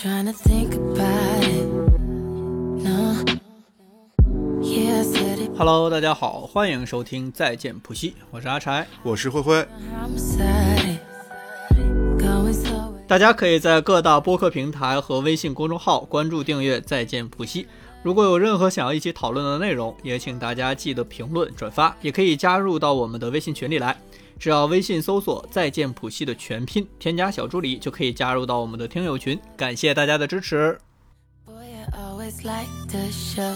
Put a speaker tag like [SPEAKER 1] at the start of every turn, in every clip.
[SPEAKER 1] trying to think about it. No. Yeah, I said it.
[SPEAKER 2] Hello，大家好，欢迎收听再见普西，我是阿柴。
[SPEAKER 3] 我是灰灰
[SPEAKER 1] ，I'm beside it. Going so
[SPEAKER 2] 大家可以在各大播客平台和微信公众号关注订阅再见普西。如果有任何想要一起讨论的内容，也请大家记得评论转发，也可以加入到我们的微信群里来。只要微信搜索“再见普西”的全拼，添加小助理就可以加入到我们的听友群。感谢大家的支持。
[SPEAKER 1] Boy, I always like to show.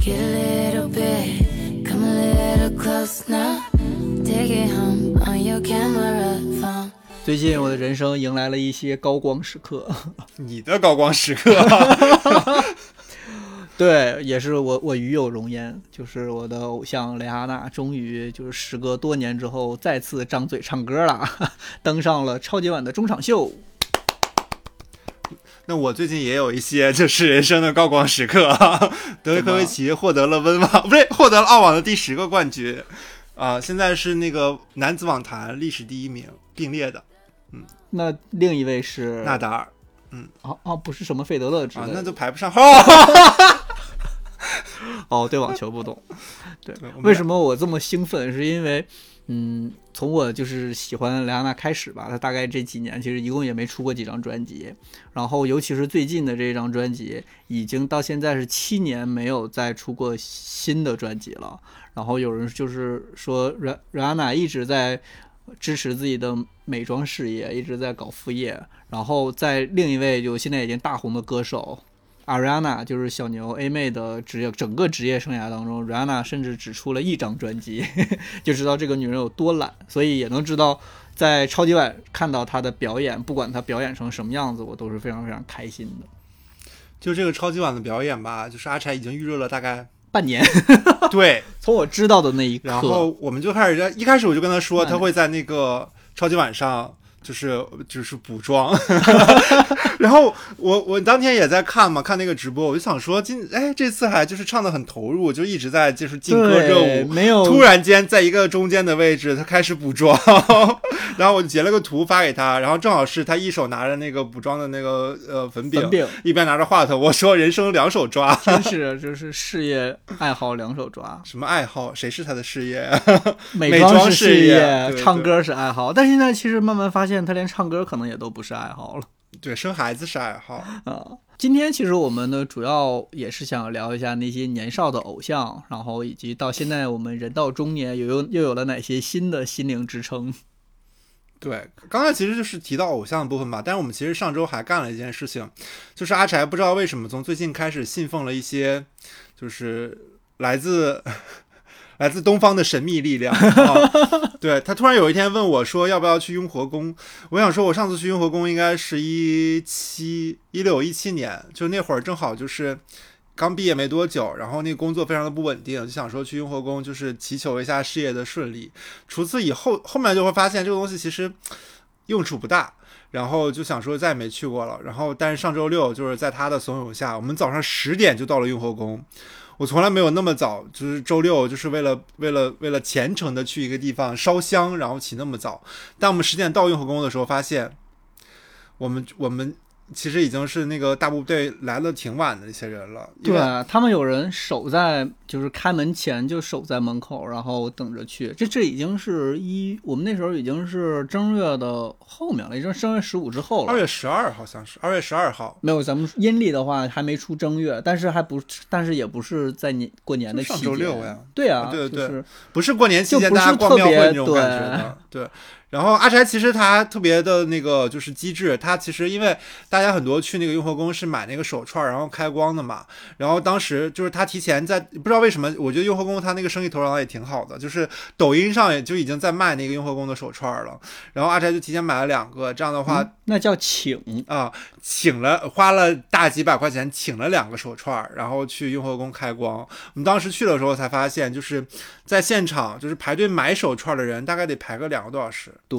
[SPEAKER 1] Get a little bit, come a little close now. Take it home on your camera phone.
[SPEAKER 2] 最近我的人生迎来了一些高光时刻，
[SPEAKER 3] 你的高光时刻，
[SPEAKER 2] 对，也是我我与有容焉，就是我的偶像蕾哈娜，终于就是时隔多年之后再次张嘴唱歌了，登上了超级碗的中场秀。
[SPEAKER 3] 那我最近也有一些就是人生的高光时刻，德约科维奇获得了温网，不对获得了澳网的第十个冠军，啊、现在是那个男子网坛历史第一名并列的。嗯。
[SPEAKER 2] 那另一位是
[SPEAKER 3] 纳达尔。嗯。
[SPEAKER 2] 哦哦，不是什么费德勒之类
[SPEAKER 3] 啊，
[SPEAKER 2] 的，
[SPEAKER 3] 那就排不上号。
[SPEAKER 2] 哦，对网球不懂。对为什么我这么兴奋？是因为，嗯，从我就是喜欢莱昂纳开始吧，他大概这几年其实一共也没出过几张专辑，然后尤其是最近的这张专辑，已经到现在是七年没有再出过新的专辑了。然后有人就是说，莱莱安娜一直在支持自己的美妆事业，一直在搞副业。然后在另一位就现在已经大红的歌手 Ariana，就是小牛 A 妹的职业整个职业生涯当中，Rihanna 甚至只出了一张专辑，就知道这个女人有多懒，所以也能知道在超级碗看到她的表演，不管她表演成什么样子，我都是非常非常开心的。
[SPEAKER 3] 就这个超级碗的表演吧，就是阿柴已经预热了大概
[SPEAKER 2] 半年，
[SPEAKER 3] 对，
[SPEAKER 2] 从我知道的那一刻，
[SPEAKER 3] 然后我们就开始，一开始我就跟他说，他会在那个超级碗上。就是就是补妆，然后我我当天也在看嘛，看那个直播，我就想说今哎这次还就是唱的很投入，就一直在就是劲歌热舞，
[SPEAKER 2] 没有
[SPEAKER 3] 突然间在一个中间的位置，他开始补妆，然后我就截了个图发给他，然后正好是他一手拿着那个补妆的那个呃粉饼，
[SPEAKER 2] 粉饼，
[SPEAKER 3] 一边拿着话筒，我说人生两手抓，
[SPEAKER 2] 真是就是事业爱好两手抓，
[SPEAKER 3] 什么爱好？谁是他的事业？
[SPEAKER 2] 美
[SPEAKER 3] 美妆
[SPEAKER 2] 事
[SPEAKER 3] 事业对对
[SPEAKER 2] 唱歌是爱好，但现在其实慢慢发现，他连唱歌可能也都不是爱好了。
[SPEAKER 3] 对，生孩子是爱好。
[SPEAKER 2] 啊，今天其实我们呢，主要也是想聊一下那些年少的偶像，然后以及到现在我们人到中年，又有又有了哪些新的心灵支撑。
[SPEAKER 3] 对，刚才其实就是提到偶像的部分吧，但是我们其实上周还干了一件事情，就是阿柴不知道为什么从最近开始信奉了一些，就是来自来自东方的神秘力量。啊、对他突然有一天问我说要不要去雍和宫，我想说我上次去雍和宫应该是一七一六一七年，就那会儿正好就是。刚毕业没多久，然后那个工作非常的不稳定，就想说去雍和宫，就是祈求一下事业的顺利。除此以后，后面就会发现这个东西其实用处不大，然后就想说再也没去过了。然后，但是上周六就是在他的怂恿下，我们早上十点就到了雍和宫。我从来没有那么早，就是周六就是为了为了为了虔诚的去一个地方烧香，然后起那么早。但我们十点到雍和宫的时候，发现我们我们其实已经是那个大部队来的挺晚的一些人了。
[SPEAKER 2] 对他们有人守在就是开门前就守在门口，然后等着去。这这已经是一我们那时候已经是正月的后面了，已经是正月十五之后了。
[SPEAKER 3] 二月十二好像是二月十二号，
[SPEAKER 2] 没有，咱们阴历的话还没出正月，但是还不，但是也不是在年过年的期间。
[SPEAKER 3] 上周六呀
[SPEAKER 2] 对啊，
[SPEAKER 3] 对对
[SPEAKER 2] 就是
[SPEAKER 3] 不是过年期间大家逛庙会
[SPEAKER 2] 特别
[SPEAKER 3] 那种感觉的，对。然后阿柴其实他特别的那个就是机智，他其实因为大家很多去那个雍和宫是买那个手串然后开光的嘛，然后当时就是他提前在不知道为什么，我觉得雍和宫他那个生意头脑也挺好的，就是抖音上也就已经在卖那个雍和宫的手串了，然后阿柴就提前买了两个，这样的话
[SPEAKER 2] 嗯那叫请，
[SPEAKER 3] 啊、请了花了大几百块钱请了两个手串，然后去雍和宫开光。我们当时去的时候才发现，就是在现场就是排队买手串的人大概得排个两个多小时。
[SPEAKER 2] 对，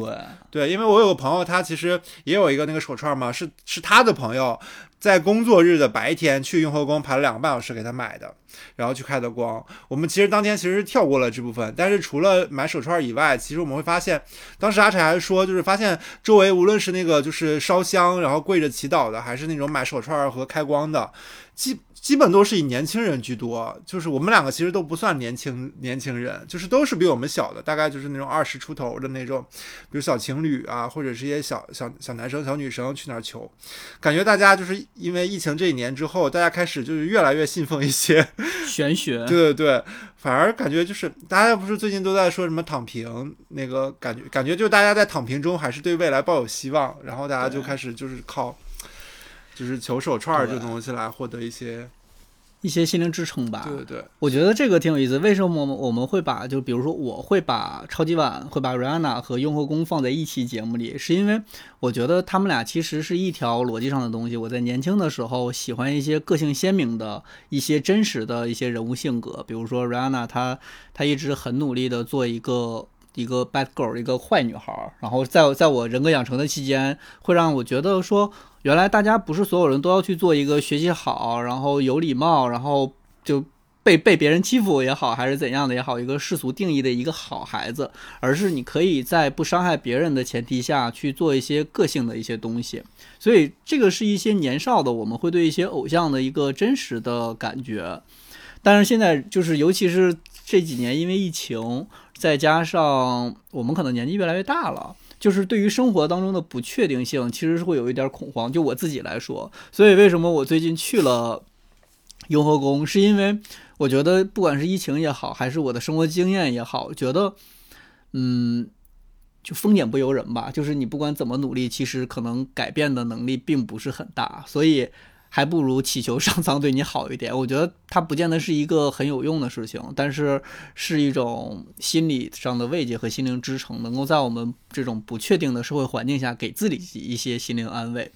[SPEAKER 3] 对，因为我有个朋友，他其实也有一个那个手串嘛，是是他的朋友在工作日的白天去雍和宫排了两个半小时给他买的，然后去开的光。我们其实当天其实是跳过了这部分，但是除了买手串以外，其实我们会发现，当时阿柴还说，就是发现周围无论是那个就是烧香然后跪着祈祷的，还是那种买手串和开光的，基。基本都是以年轻人居多，就是我们两个其实都不算年轻年轻人，就是都是比我们小的，大概就是那种二十出头的那种，比如小情侣啊，或者是一些小小小男生、小女生去那儿求，感觉大家就是因为疫情这一年之后，大家开始就是越来越信奉一些
[SPEAKER 2] 玄学，
[SPEAKER 3] 对对对，反而感觉就是大家不是最近都在说什么躺平，那个感觉感觉就是大家在躺平中还是对未来抱有希望，然后大家就开始就是靠。就是求手串这东西来获得一些
[SPEAKER 2] 一些心灵支撑吧。
[SPEAKER 3] 对对对，
[SPEAKER 2] 我觉得这个挺有意思。为什么我们会把就比如说我会把超级碗会把 Rihanna 和雍和宫放在一期节目里，是因为我觉得他们俩其实是一条逻辑上的东西。我在年轻的时候喜欢一些个性鲜明的一些真实的一些人物性格，比如说 Rihanna，她她一直很努力的做一个一个 bad girl，一个坏女孩。然后在在我人格养成的期间，会让我觉得说。原来大家不是所有人都要去做一个学习好，然后有礼貌，然后就被被别人欺负也好，还是怎样的也好，一个世俗定义的一个好孩子，而是你可以在不伤害别人的前提下去做一些个性的一些东西。所以这个是一些年少的我们会对一些偶像的一个真实的感觉。但是现在就是，尤其是这几年，因为疫情，再加上我们可能年纪越来越大了。就是对于生活当中的不确定性，其实是会有一点恐慌。就我自己来说，所以为什么我最近去了雍和宫，是因为我觉得不管是疫情也好，还是我的生活经验也好，觉得，嗯，就风险不由人吧。就是你不管怎么努力，其实可能改变的能力并不是很大，所以。还不如祈求上苍对你好一点。我觉得它不见得是一个很有用的事情，但是是一种心理上的慰藉和心灵支撑，能够在我们这种不确定的社会环境下给自己一些心灵安慰。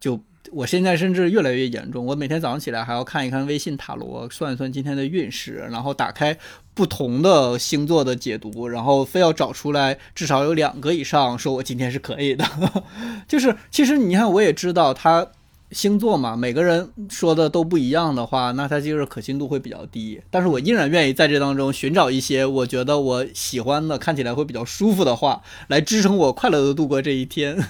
[SPEAKER 2] 就我现在甚至越来越严重，我每天早上起来还要看一看微信塔罗，算一算今天的运势，然后打开不同的星座的解读，然后非要找出来至少有两个以上说我今天是可以的。就是其实你看，我也知道他。星座嘛，每个人说的都不一样的话，那它就是可信度会比较低。但是我依然愿意在这当中寻找一些我觉得我喜欢的、看起来会比较舒服的话，来支撑我快乐的度过这一天。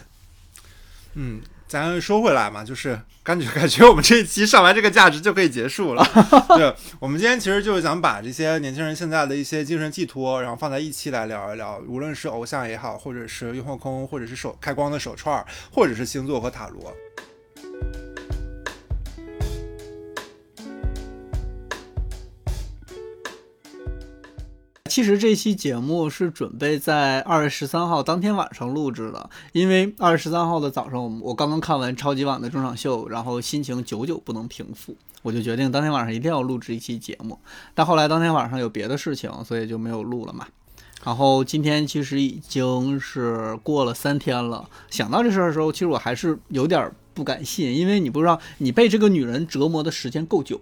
[SPEAKER 3] 嗯，咱说回来嘛，就是感觉感觉我们这一期上完这个价值就可以结束了。对，我们今天其实就是想把这些年轻人现在的一些精神寄托，然后放在一期来聊一聊，无论是偶像也好，或者是用后空，或者是手开光的手串，或者是星座和塔罗。
[SPEAKER 2] 其实这期节目是准备在二月十三号当天晚上录制的，因为二月十三号的早上，我刚刚看完超级碗的中场秀，然后心情久久不能平复，我就决定当天晚上一定要录制一期节目。但后来当天晚上有别的事情，所以就没有录了嘛。然后今天其实已经是过了三天了，想到这事儿的时候，其实我还是有点不敢信，因为你不知道你被这个女人折磨的时间够久。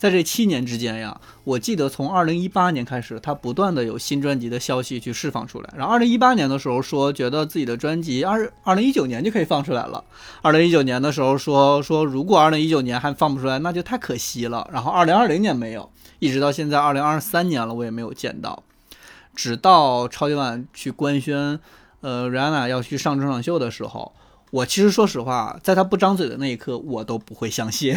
[SPEAKER 2] 在这七年之间呀，我记得从二零一八年开始，他不断的有新专辑的消息去释放出来。然后二零一八年的时候说，觉得自己的专辑二二零一九年就可以放出来了。二零一九年的时候说说，如果二零一九年还放不出来，那就太可惜了。然后二零二零年没有，一直到现在二零二三年了，我也没有见到。直到超级碗去官宣，呃，Rihanna 要去上中场秀的时候，我其实说实话，在他不张嘴的那一刻，我都不会相信。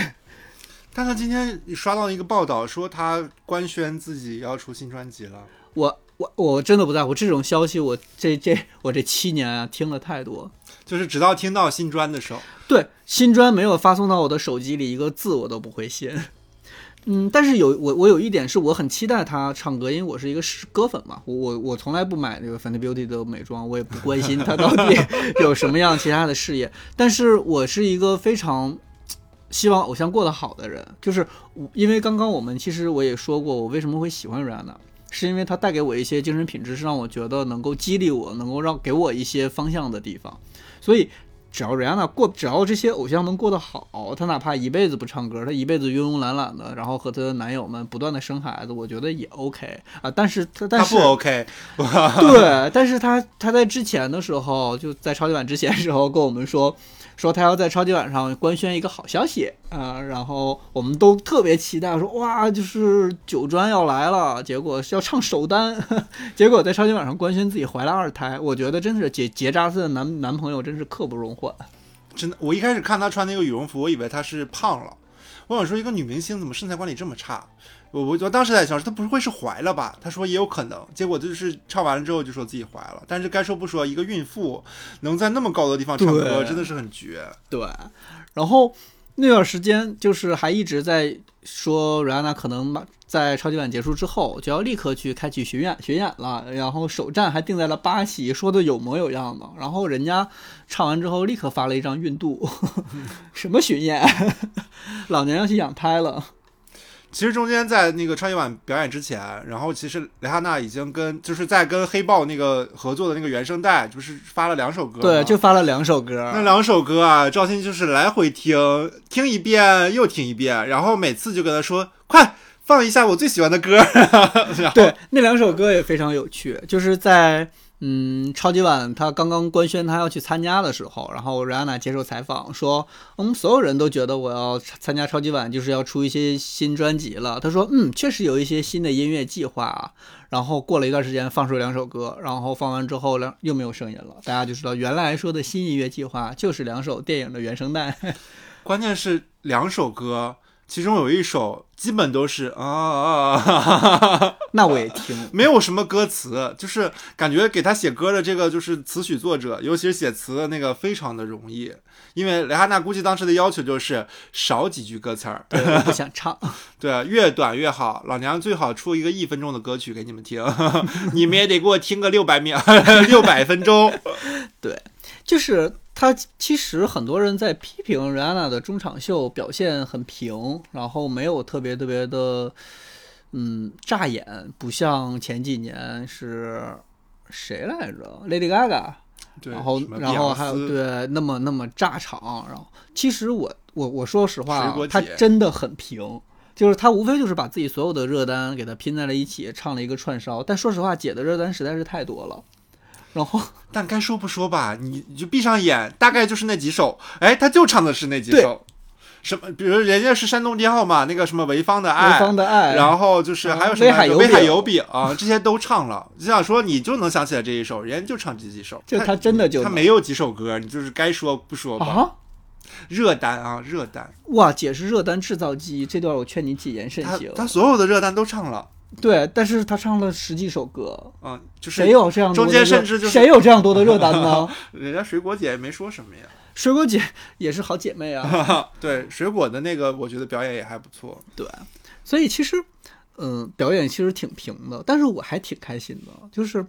[SPEAKER 3] 但他今天刷到一个报道，说他官宣自己要出新专辑了。
[SPEAKER 2] 我我我真的不在乎这种消息，我这这我这七年啊听了太多，
[SPEAKER 3] 就是直到听到新专的时候，
[SPEAKER 2] 对新专没有发送到我的手机里一个字我都不会信。嗯，但是有我我有一点是我很期待他唱歌，因为我是一个歌粉嘛。我我我从来不买这个 Fenty Beauty 的美妆，我也不关心他到底 有什么样其他的事业。但是我是一个非常。希望偶像过得好的人，就是因为刚刚我们其实我也说过，我为什么会喜欢 Rihanna，是因为她带给我一些精神品质，是让我觉得能够激励我，能够让给我一些方向的地方。所以只要瑞安娜过，只要这些偶像能过得好，她哪怕一辈子不唱歌，她一辈子慵慵懒懒的，然后和她的男友们不断的生孩子，我觉得也 OK 啊。但是她，但是
[SPEAKER 3] 他不 OK，
[SPEAKER 2] 对，但是她她在之前的时候，就在超级碗之前的时候跟我们说。说他要在超级碗上官宣一个好消息啊、然后我们都特别期待，说哇，就是九专要来了，结果是要唱首单，结果在超级碗上官宣自己怀了二胎，我觉得真是结结扎斯的男男朋友真是刻不容缓。
[SPEAKER 3] 真的，我一开始看她穿那个羽绒服，我以为她是胖了。我想说，一个女明星怎么身材管理这么差？我我我当时在想，她不会是怀了吧？她说也有可能，结果就是唱完了之后就说自己怀了。但是该说不说，一个孕妇能在那么高的地方唱歌，真的是很绝。
[SPEAKER 2] 对，然后那段时间就是还一直在说瑞安娜可能马在超级碗结束之后就要立刻去开启巡演巡演了，然后首站还定在了巴西，说的有模有样的。然后人家唱完之后立刻发了一张孕肚，什么巡演？老娘要去养胎了。
[SPEAKER 3] 其实中间在那个超级碗表演之前，然后其实蕾哈娜已经跟就是在跟黑豹那个合作的那个原声带，就是发了两首歌。
[SPEAKER 2] 对，就发了两首歌。
[SPEAKER 3] 那两首歌啊，赵鑫就是来回听，听一遍又听一遍，然后每次就跟他说：“快放一下我最喜欢的歌。”
[SPEAKER 2] 对，那两首歌也非常有趣，就是在嗯超级碗他刚刚官宣他要去参加的时候，然后瑞安娜接受采访说，嗯，所有人都觉得我要参加超级碗就是要出一些新专辑了。他说，嗯，确实有一些新的音乐计划啊。然后过了一段时间放出两首歌，然后放完之后两又没有声音了，大家就知道原来说的新音乐计划就是两首电影的原声带。
[SPEAKER 3] 关键是两首歌，其中有一首基本都是啊啊啊，
[SPEAKER 2] 那我也听，
[SPEAKER 3] 没有什么歌词，就是感觉给他写歌的这个就是词曲作者，尤其是写词的那个非常的容易，因为蕾哈娜估计当时的要求就是少几句歌词儿，
[SPEAKER 2] 对我不想唱。
[SPEAKER 3] 对，越短越好。老娘最好出一个一分钟的歌曲给你们听，你们也得给我听个六百秒、六百分钟。
[SPEAKER 2] 就是他其实很多人在批评瑞安娜的中场秀表现很平，然后没有特别特别的，嗯，炸眼，不像前几年是谁来着，Lady Gaga，然后然后还有对那么那么炸场，然后其实我我我说实话他真的很平。就是他无非就是把自己所有的热单给他拼在了一起，唱了一个串烧。但说实话，姐的热单实在是太多了。然后
[SPEAKER 3] 但该说不说吧，你你就闭上眼，大概就是那几首，哎，他就唱的是那几首。什么？比如人家是山东编号嘛，那个什么潍坊的爱，
[SPEAKER 2] 潍坊的爱，
[SPEAKER 3] 然后就是还有什么
[SPEAKER 2] 威海油饼
[SPEAKER 3] 啊，这些都唱了。就想说你就能想起来这一首，人家就唱这几首。
[SPEAKER 2] 就他真的就能
[SPEAKER 3] 他没有几首歌，你就是该说不说吧。
[SPEAKER 2] 啊，
[SPEAKER 3] 热单啊，热单，
[SPEAKER 2] 哇，姐是热单制造机，这段我劝你谨言慎
[SPEAKER 3] 他
[SPEAKER 2] 行。
[SPEAKER 3] 他所有的热单都唱了，
[SPEAKER 2] 对，但是他唱了十几首歌，
[SPEAKER 3] 嗯，就是
[SPEAKER 2] 谁有这样
[SPEAKER 3] 中间甚至就是
[SPEAKER 2] 谁有这样多的热单呢？
[SPEAKER 3] 人家水果姐也没说什么呀。
[SPEAKER 2] 水果姐也是好姐妹啊，
[SPEAKER 3] 对，水果的那个我觉得表演也还不错。
[SPEAKER 2] 对，所以其实，嗯、表演其实挺平的，但是我还挺开心的，就是。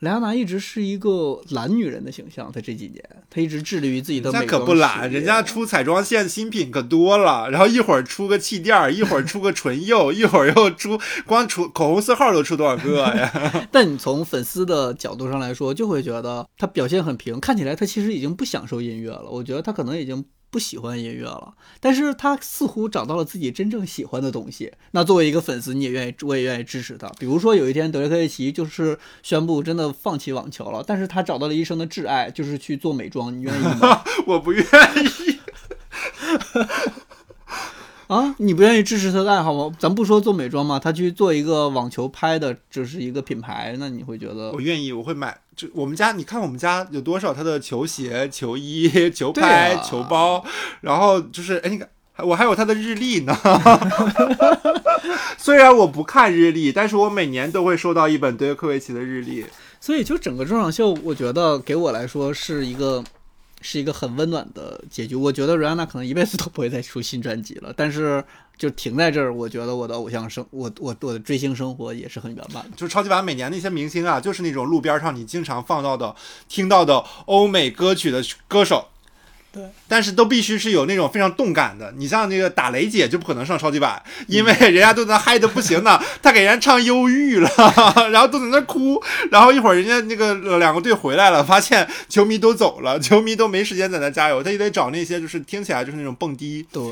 [SPEAKER 2] 莱昂娜一直是一个懒女人的形象，她这几年，她一直致力于自己的
[SPEAKER 3] 美。那可不懒，人家出彩妆线新品可多了，然后一会儿出个气垫儿，一会儿出个唇釉，一会儿又出光出口红色号都出多少个呀？
[SPEAKER 2] 但你从粉丝的角度上来说，就会觉得她表现很平，看起来她其实已经不享受音乐了。我觉得她可能已经不喜欢音乐了，但是他似乎找到了自己真正喜欢的东西。那作为一个粉丝，你也愿意，我也愿意支持他。比如说有一天德雷克维奇就是宣布真的放弃网球了，但是他找到了一生的挚爱，就是去做美妆，你愿意吗？
[SPEAKER 3] 我不愿意。
[SPEAKER 2] 啊，你不愿意支持他的爱好吗？咱不说做美妆嘛，他去做一个网球拍的，就是一个品牌，那你会觉得
[SPEAKER 3] 我愿意，我会买。就我们家，你看我们家有多少他的球鞋、球衣、球拍、
[SPEAKER 2] 啊
[SPEAKER 3] 球包，然后就是哎，你看。我还有他的日历呢，虽然我不看日历，但是我每年都会收到一本德约科维奇的日历。
[SPEAKER 2] 所以就整个中场秀，我觉得给我来说是一个是一个很温暖的结局。我觉得瑞安娜可能一辈子都不会再出新专辑了，但是就停在这儿，我觉得我的偶像生，我我我的追星生活也是很圆满的。
[SPEAKER 3] 就是超级碗每年那些明星啊，就是那种路边上你经常放到的、听到的欧美歌曲的歌手。
[SPEAKER 2] 对，
[SPEAKER 3] 但是都必须是有那种非常动感的。你像那个打雷姐就不可能上超级碗，因为人家都在那嗨的不行呢，她给人家唱忧郁了，然后都在那哭，然后一会儿人家那个两个队回来了，发现球迷都走了，球迷都没时间在那加油，他就得找那些就是听起来就是那种蹦迪，
[SPEAKER 2] 对，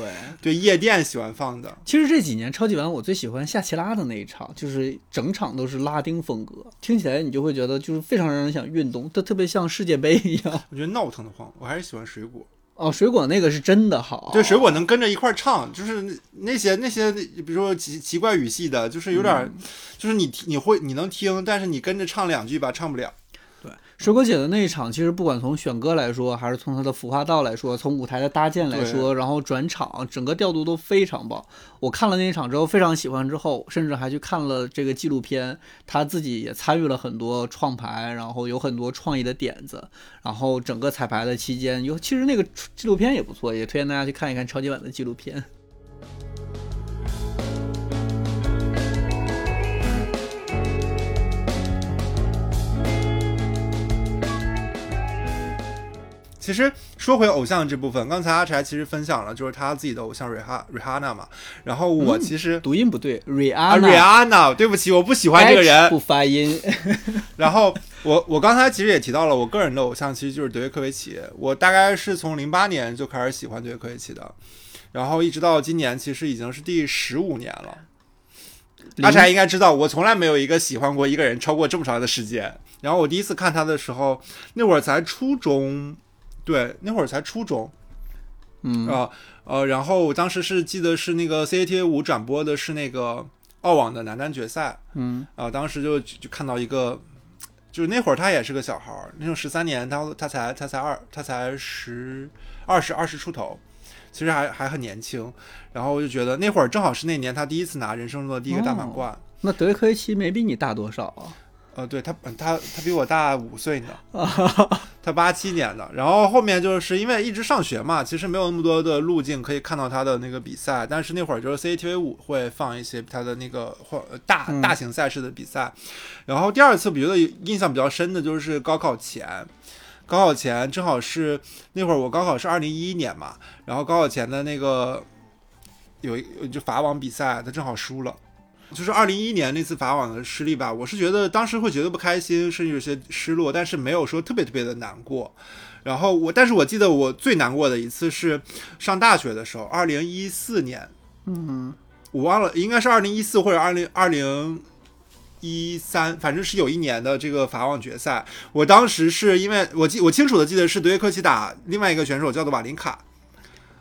[SPEAKER 3] 对夜店喜欢放的。
[SPEAKER 2] 其实这几年超级碗我最喜欢夏奇拉的那一场，就是整场都是拉丁风格，听起来你就会觉得就是非常让人想运动，它特别像世界杯一样。
[SPEAKER 3] 我觉得闹腾的慌，我还是喜欢水果。
[SPEAKER 2] 哦，水果那个是真的好，
[SPEAKER 3] 对，水果能跟着一块儿唱，就是那那些那些，比如说奇奇怪语系的，就是有点儿，就是你你会你能听，但是你跟着唱两句吧，唱不了。
[SPEAKER 2] 水果姐的那一场，其实不管从选歌来说，还是从她的服化道来说，从舞台的搭建来说，然后转场，整个调度都非常棒。我看了那一场之后非常喜欢，之后甚至还去看了这个纪录片，她自己也参与了很多创牌，然后有很多创意的点子。然后整个彩排的期间，有其实那个纪录片也不错，也推荐大家去看一看超级碗的纪录片。
[SPEAKER 3] 其实说回偶像这部分，刚才阿柴其实分享了，就是他自己的偶像瑞哈瑞哈娜嘛。然后我其实、
[SPEAKER 2] 读音不对
[SPEAKER 3] 啊
[SPEAKER 2] ，Rihanna，
[SPEAKER 3] 瑞哈娜，对不起，我不喜欢这个人
[SPEAKER 2] 不。发音。
[SPEAKER 3] 然后我我刚才其实也提到了，我个人的偶像其实就是德约科维奇。我大概是从零八年就开始喜欢德约科维奇的，然后一直到今年，其实已经是第十五年了。阿柴应该知道，我从来没有一个喜欢过一个人超过这么长的时间。然后我第一次看他的时候，那会儿才初中，对，那会儿才初中
[SPEAKER 2] 嗯
[SPEAKER 3] 啊呃然后我当时是记得是那个 CCTV 五转播的是那个澳网的男单决赛
[SPEAKER 2] 嗯
[SPEAKER 3] 啊、当时就就看到一个，就是那会儿他也是个小孩儿，那种十三年，他他才他才二他才十二十二十出头。其实还还很年轻，然后我就觉得那会儿正好是那年他第一次拿人生中的第一个大满贯，
[SPEAKER 2] 那德约科维奇没比你大多少啊？
[SPEAKER 3] 呃，对他，他他比我大五岁呢，他八七年的。然后后面就是因为一直上学嘛，其实没有那么多的路径可以看到他的那个比赛。但是那会儿就是 CCTV 五会放一些他的那个或大
[SPEAKER 2] 嗯
[SPEAKER 3] 大型赛事的比赛。然后第二次我觉得印象比较深的就是高考前，高考前正好是那会儿我高考是二零一一年嘛，然后高考前的那个有一就法网比赛，他正好输了。就是二零一一年那次法网的失利吧，我是觉得当时会觉得不开心，甚至有些失落，但是没有说特别特别的难过。然后我，但是我记得我最难过的一次是上大学的时候，二零一四年，
[SPEAKER 2] 嗯，
[SPEAKER 3] 我忘了，应该是二零一四或者二零二零一三，反正是有一年的这个法网决赛。我当时是因为我记我清楚的记得是德约科奇打另外一个选手叫做瓦林卡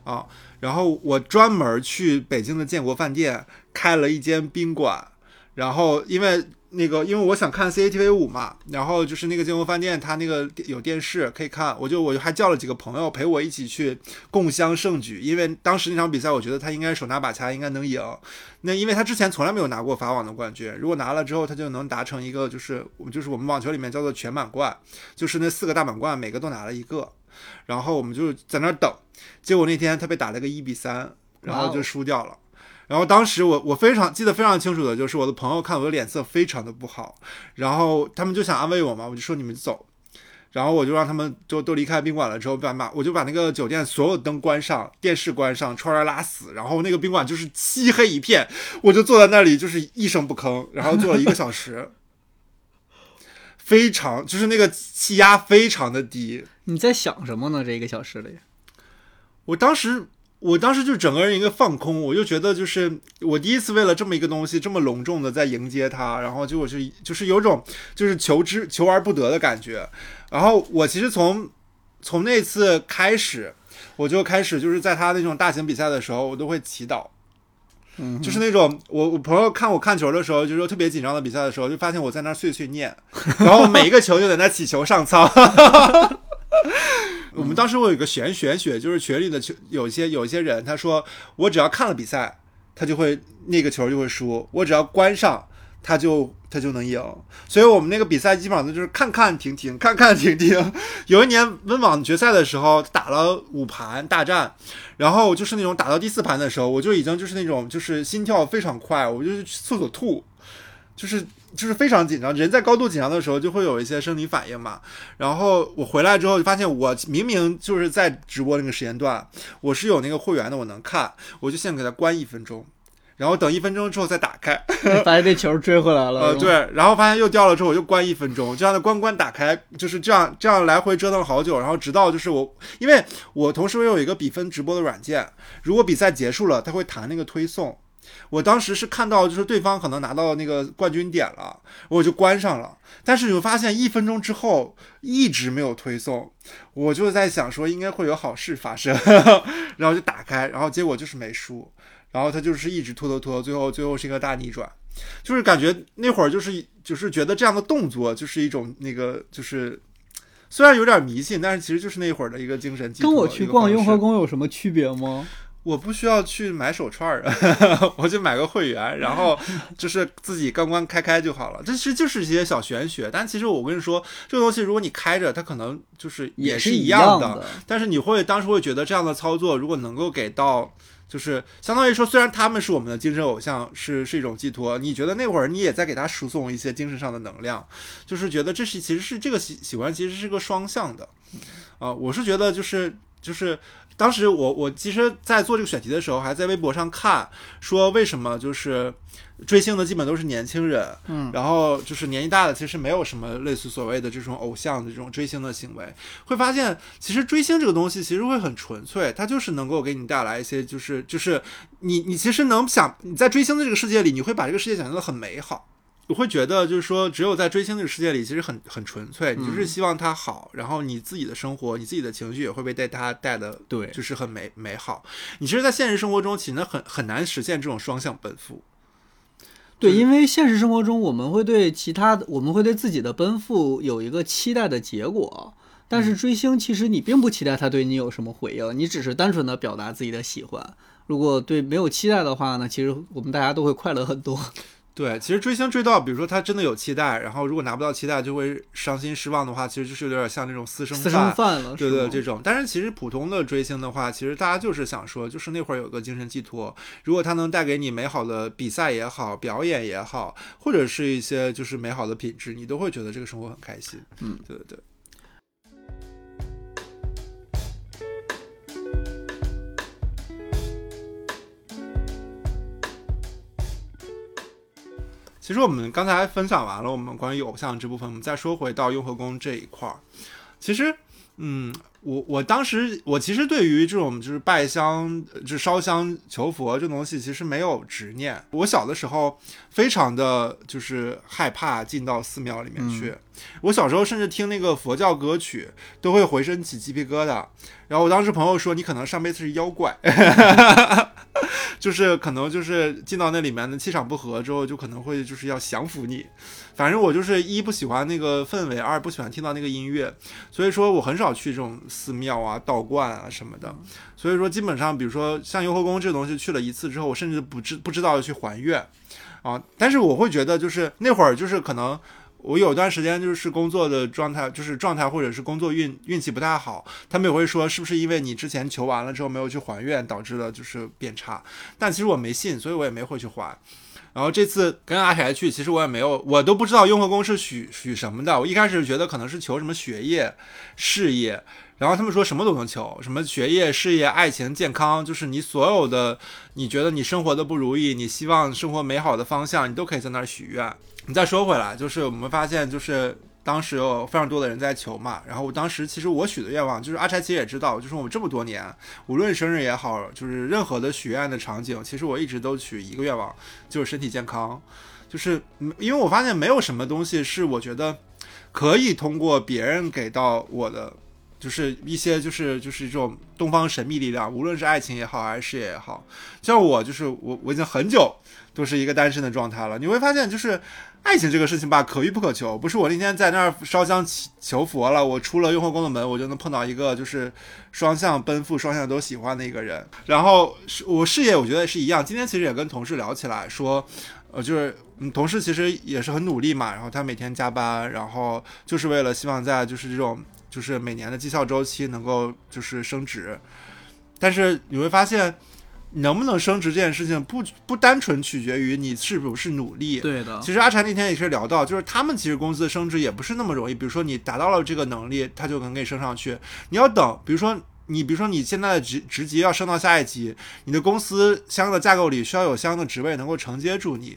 [SPEAKER 3] 啊，然后我专门去北京的建国饭店开了一间宾馆，然后因为。那个，因为我想看 CCTV 五嘛，然后就是那个建国饭店，它那个有电视可以看，我就我就还叫了几个朋友陪我一起去共襄盛举，因为当时那场比赛，我觉得他应该手拿把掐，应该能赢。那因为他之前从来没有拿过法网的冠军，如果拿了之后，他就能达成一个就是就是我们网球里面叫做全满贯，就是那四个大满贯每个都拿了一个，然后我们就在那儿等，结果那天他被打了个一比三，然后就输掉了。然后当时我我非常记得非常清楚的就是我的朋友看我的脸色非常的不好，然后他们就想安慰我嘛，我就说你们走，然后我就让他们就都离开宾馆了之后，把把我就把那个酒店所有灯关上，电视关上，窗帘拉死，然后那个宾馆就是漆黑一片，我就坐在那里就是一声不吭，然后坐了一个小时，非常就是那个气压非常的低，
[SPEAKER 2] 你在想什么呢？这一个小时里，
[SPEAKER 3] 我当时，我当时就整个人一个放空，我就觉得就是我第一次为了这么一个东西这么隆重的在迎接他，然后就我就就是有种就是求之求而不得的感觉。然后我其实从从那次开始，我就开始就是在他那种大型比赛的时候，我都会祈祷。
[SPEAKER 2] 嗯，
[SPEAKER 3] 就是那种我我朋友看我看球的时候，就是说特别紧张的比赛的时候，就发现我在那儿碎碎念，然后每一个球就在那祈求上苍。我们当时我有一个玄玄学，就是群里的球有些有一些人，他说我只要看了比赛，他就会那个球就会输；我只要关上，他就他就能赢。所以我们那个比赛基本上就是看看停停，看看停停。有一年温网决赛的时候，打了五盘大战，然后就是那种打到第四盘的时候，我就已经就是那种就是心跳非常快，我就去厕所吐。就是就是非常紧张。人在高度紧张的时候，就会有一些生理反应嘛。然后我回来之后就发现，我明明就是在直播那个时间段，我是有那个会员的，我能看，我就先给它关一分钟。然后等一分钟之后再打开，
[SPEAKER 2] 发现那球追回来了。
[SPEAKER 3] 呃，对，然后发现又掉了之后，我就关一分钟，这样的关关打开，就是这样这样来回折腾了好久，然后直到就是我，因为我同时我有一个比分直播的软件，如果比赛结束了，它会弹那个推送。我当时是看到就是对方可能拿到那个冠军点了，我就关上了。但是你会发现一分钟之后一直没有推送，我就在想说应该会有好事发生，然后就打开，然后结果就是没输。然后他就是一直拖拖拖，最后最后是一个大逆转，就是感觉那会儿就是就是觉得这样的动作就是一种那个就是虽然有点迷信，但是其实就是那会儿的一个精神。
[SPEAKER 2] 跟我去逛雍和宫有什么区别吗？
[SPEAKER 3] 我不需要去买手串儿，我就买个会员，然后就是自己关关开开就好了。这其实就是一些小玄学，但其实我跟你说，这个东西如果你开着，它可能就是
[SPEAKER 2] 也
[SPEAKER 3] 是
[SPEAKER 2] 一
[SPEAKER 3] 样
[SPEAKER 2] 的。
[SPEAKER 3] 但是你会当时会觉得这样的操作，如果能够给到。就是相当于说，虽然他们是我们的精神偶像，是是一种寄托。你觉得那会儿你也在给他输送一些精神上的能量，就是觉得这是其实是这个喜喜欢其实是个双向的，啊，我是觉得就是就是当时我我其实，在做这个选题的时候，还在微博上看说为什么就是。追星的基本都是年轻人，
[SPEAKER 2] 嗯，
[SPEAKER 3] 然后就是年纪大的，其实没有什么类似所谓的这种偶像的这种追星的行为。会发现，其实追星这个东西其实会很纯粹，它就是能够给你带来一些，就是就是你你其实能想你在追星的这个世界里，你会把这个世界想象的很美好。我会觉得就是说，只有在追星这个世界里，其实很很纯粹，你就是希望他好，然后你自己的生活，你自己的情绪也会被带他带的，
[SPEAKER 2] 对，
[SPEAKER 3] 就是很美美好。你其实，在现实生活中，其实很很难实现这种双向奔赴。
[SPEAKER 2] 对，因为现实生活中，我们会对其他的，我们会对自己的奔赴有一个期待的结果，但是追星其实你并不期待他对你有什么回应，你只是单纯的表达自己的喜欢。如果对没有期待的话呢，其实我们大家都会快乐很多。
[SPEAKER 3] 对，其实追星追到，比如说他真的有期待，然后如果拿不到期待就会伤心失望的话，其实就是有点像那种私生
[SPEAKER 2] 私生饭了。
[SPEAKER 3] 对对，这种。但是其实普通的追星的话，其实大家就是想说，就是那会儿有个精神寄托，如果他能带给你美好的比赛也好，表演也好，或者是一些就是美好的品质，你都会觉得这个生活很开心。
[SPEAKER 2] 嗯，
[SPEAKER 3] 对对对。其实我们刚才分享完了我们关于偶像这部分，我们再说回到雍和宫这一块儿。其实，嗯，我我当时我其实对于这种就是拜香、就烧香求佛这东西，其实没有执念。我小的时候非常的就是害怕进到寺庙里面去。我小时候甚至听那个佛教歌曲都会浑身起鸡皮疙瘩。然后我当时朋友说，你可能上辈子是妖怪。就是可能就是进到那里面的气场不合之后，就可能会就是要降服你。反正我就是一不喜欢那个氛围，二不喜欢听到那个音乐，所以说我很少去这种寺庙啊、道观啊什么的。所以说基本上，比如说像雍和宫这东西去了一次之后，我甚至不知不知道要去还愿啊。但是我会觉得，就是那会儿就是可能。我有段时间就是工作的状态，就是状态或者是工作运运气不太好，他们也会说是不是因为你之前求完了之后没有去还愿导致的，就是变差。但其实我没信，所以我也没回去还。然后这次跟阿柴去，其实我也没有，我都不知道雍和宫是许许什么的。我一开始觉得可能是求什么学业、事业，然后他们说什么都能求，什么学业、事业、爱情、健康，就是你所有的你觉得你生活的不如意，你希望生活美好的方向，你都可以在那儿许愿。你再说回来，就是我们发现，就是当时有非常多的人在求嘛。然后我当时其实我许的愿望，就是阿柴其实也知道，就是我们这么多年，无论生日也好，就是任何的许愿的场景，其实我一直都许一个愿望，就是身体健康。就是因为我发现没有什么东西是我觉得可以通过别人给到我的，就是一些就是就是这种东方神秘力量，无论是爱情也好，还是事业也好。像我就是我我已经很久都是一个单身的状态了。你会发现就是。爱情这个事情吧，可遇不可求。不是我那天在那儿烧香求佛了，我出了雍和宫的门，我就能碰到一个就是双向奔赴、双向都喜欢的一个人。然后我事业，我觉得也是一样。今天其实也跟同事聊起来，说，呃，就是同事其实也是很努力嘛，然后他每天加班，然后就是为了希望在就是这种就是每年的绩效周期能够就是升职。但是你会发现。能不能升职这件事情不不单纯取决于你是不是努力。
[SPEAKER 2] 对的，
[SPEAKER 3] 其实阿禅那天也是聊到，就是他们其实公司的升职也不是那么容易。比如说你达到了这个能力，他就能给你升上去。你要等，比如说。你比如说，你现在的职职级要升到下一级，你的公司相应的架构里需要有相应的职位能够承接住你，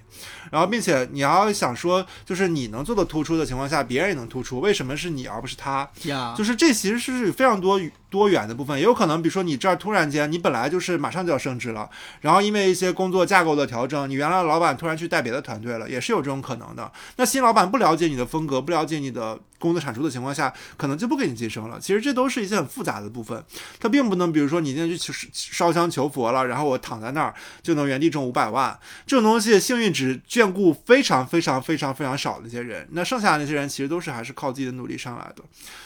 [SPEAKER 3] 然后并且你要想说，就是你能做的突出的情况下，别人也能突出，为什么是你而不是他？
[SPEAKER 2] 呀，
[SPEAKER 3] 就是这其实是非常多多元的部分，也有可能，比如说你这儿突然间，你本来就是马上就要升职了，然后因为一些工作架构的调整，你原来的老板突然去带别的团队了，也是有这种可能的。那新老板不了解你的风格，不了解你的工作产出的情况下，可能就不给你晋升了。其实这都是一些很复杂的部分。它并不能，比如说你今天去烧香求佛了，然后我躺在那儿就能原地挣五百万，这种东西幸运只眷顾非常非常非常非常少的一些人，那剩下的那些人其实都是还是靠自己的努力上来的。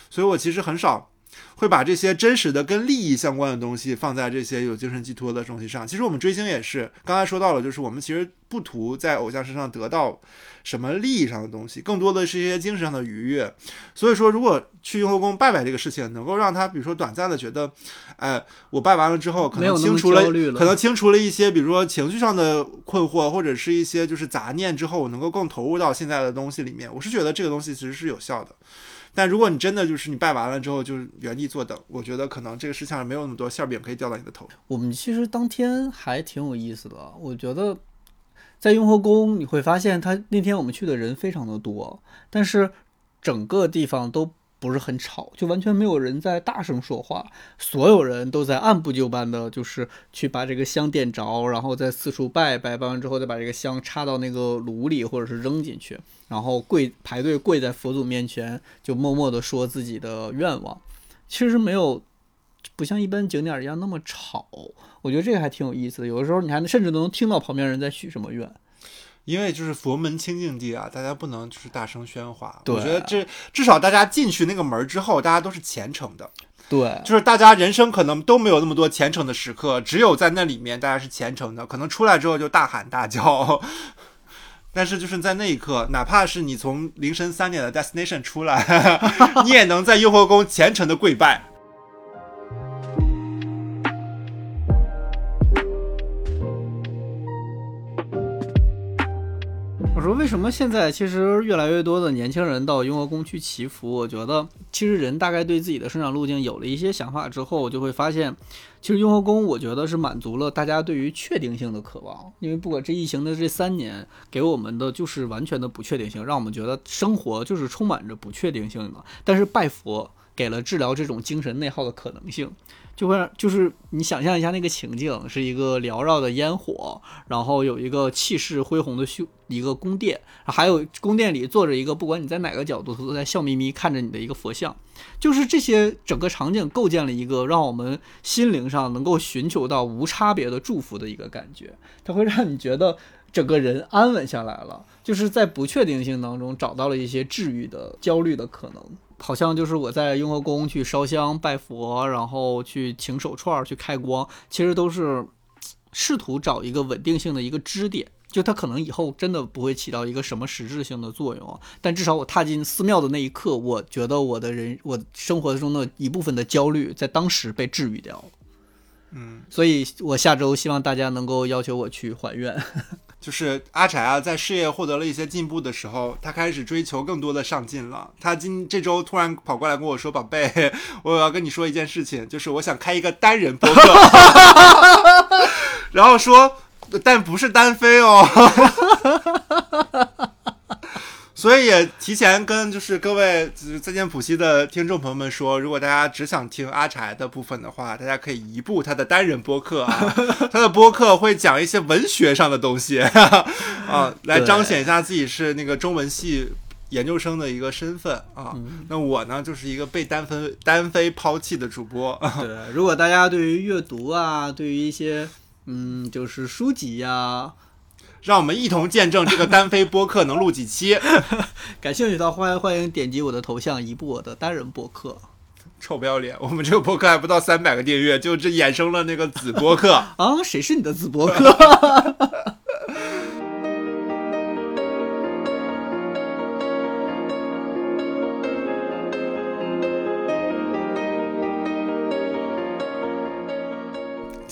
[SPEAKER 3] 所以我其实很少会把这些真实的跟利益相关的东西放在这些有精神寄托的东西上。其实我们追星也是，刚才说到了，就是我们其实不图在偶像身上得到。什么利益上的东西，更多的是一些精神上的愉悦。所以说，如果去雍和宫拜拜这个事情，能够让他，比如说短暂的觉得，哎，我拜完了之后，可能清除了，可能清除了一些，比如说情绪上的困惑，或者是一些就是杂念之后，我能够更投入到现在的东西里面。我是觉得这个东西其实是有效的。但如果你真的就是你拜完了之后就是原地坐等，我觉得可能这个世界上没有那么多馅饼可以掉到你的头上。
[SPEAKER 2] 我们其实当天还挺有意思的，我觉得。在雍和宫，你会发现，他那天我们去的人非常的多，但是整个地方都不是很吵，就完全没有人在大声说话，所有人都在按部就班的，就是去把这个香点着，然后再四处拜拜，拜完之后再把这个香插到那个炉里，或者是扔进去，然后跪排队跪在佛祖面前，就默默的说自己的愿望。其实没有不像一般景点一样那么吵。我觉得这个还挺有意思的，有的时候你还甚至都能听到旁边人在许什么愿，
[SPEAKER 3] 因为就是佛门清净地啊，大家不能就是大声喧哗。
[SPEAKER 2] 我
[SPEAKER 3] 觉得这至少大家进去那个门之后，大家都是虔诚的。
[SPEAKER 2] 对，
[SPEAKER 3] 就是大家人生可能都没有那么多虔诚的时刻，只有在那里面大家是虔诚的，可能出来之后就大喊大叫。但是就是在那一刻，哪怕是你从凌晨三点的 destination 出来，你也能在雍和宫虔诚的跪拜。
[SPEAKER 2] 说为什么现在其实越来越多的年轻人到雍和宫去祈福？我觉得其实人大概对自己的生长路径有了一些想法之后，就会发现，其实雍和宫我觉得是满足了大家对于确定性的渴望。因为不管这疫情的这三年给我们的就是完全的不确定性，让我们觉得生活就是充满着不确定性的。但是拜佛给了治疗这种精神内耗的可能性。就会就是你想象一下那个情境，是一个缭绕的烟火，然后有一个气势恢宏的修一个宫殿，还有宫殿里坐着一个不管你在哪个角度他都在笑眯眯看着你的一个佛像，就是这些整个场景构建了一个让我们心灵上能够寻求到无差别的祝福的一个感觉，它会让你觉得整个人安稳下来了，就是在不确定性当中找到了一些治愈的焦虑的可能。好像就是我在雍和宫去烧香拜佛，然后去请手串去开光，其实都是试图找一个稳定性的一个支点。就它可能以后真的不会起到一个什么实质性的作用，但至少我踏进寺庙的那一刻，我觉得我的人我生活中的一部分的焦虑在当时被治愈掉了。
[SPEAKER 3] 嗯，
[SPEAKER 2] 所以我下周希望大家能够要求我去还愿。
[SPEAKER 3] 就是阿柴啊，在事业获得了一些进步的时候，他开始追求更多的上进了。他今这周突然跑过来跟我说：“宝贝，我要跟你说一件事情，就是我想开一个单人播客。” 然后说，但不是单飞哦。所以也提前跟就是各位就是再见普西的听众朋友们说，如果大家只想听阿柴的部分的话，大家可以移步他的单人播客啊，他的播客会讲一些文学上的东西 啊，来彰显一下自己是那个中文系研究生的一个身份啊。那我呢，就是一个被单分单飞抛弃的主播。
[SPEAKER 2] 对，如果大家对于阅读啊，对于一些嗯，就是书籍呀。
[SPEAKER 3] 让我们一同见证这个单飞播客能录几期。
[SPEAKER 2] 感兴趣的欢迎欢迎点击我的头像，移步我的单人播客。
[SPEAKER 3] 臭不要脸！我们这个播客还不到三百个订阅，就这衍生了那个子播客
[SPEAKER 2] 啊？谁是你的子播客？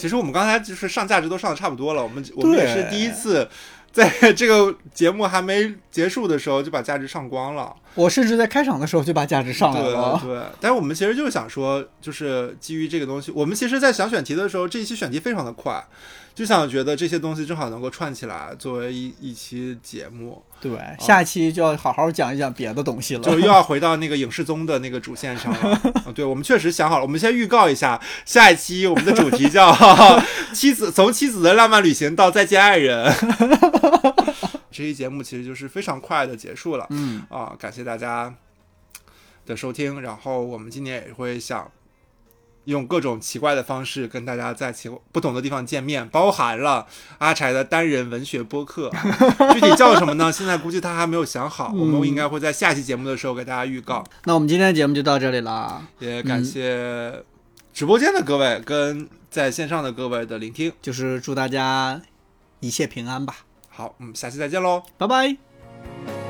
[SPEAKER 3] 其实我们刚才就是上价值都上的差不多了，我们我们也是第一次在这个节目还没结束的时候就把价值上光了。
[SPEAKER 2] 我甚至在开场的时候就把价值上来了。
[SPEAKER 3] 对对，但是我们其实就是想说，就是基于这个东西，我们其实在想选题的时候，这一期选题非常的快，就想觉得这些东西正好能够串起来，作为一一期节目，
[SPEAKER 2] 对，下期就要好好讲一讲别的东西了。
[SPEAKER 3] 就又要 回到那个影视综的那个主线上了。嗯对，我们确实想好了，我们先预告一下，下一期我们的主题叫“ 妻子从妻子的浪漫旅行到再见爱人”。这期节目其实就是非常快的结束了。
[SPEAKER 2] 嗯，
[SPEAKER 3] 啊，感谢大家的收听。然后我们今年也会想用各种奇怪的方式跟大家在其不同的地方见面，包含了阿柴的单人文学播客，具体叫什么呢？现在估计他还没有想好，我们应该会在下期节目的时候给大家预告。
[SPEAKER 2] 那我们今天的节目就到这里了，
[SPEAKER 3] 也感谢直播间的各位跟在线上的各位的聆听。
[SPEAKER 2] 就是祝大家一切平安吧，
[SPEAKER 3] 好，嗯，下期再见喽。
[SPEAKER 2] 拜拜。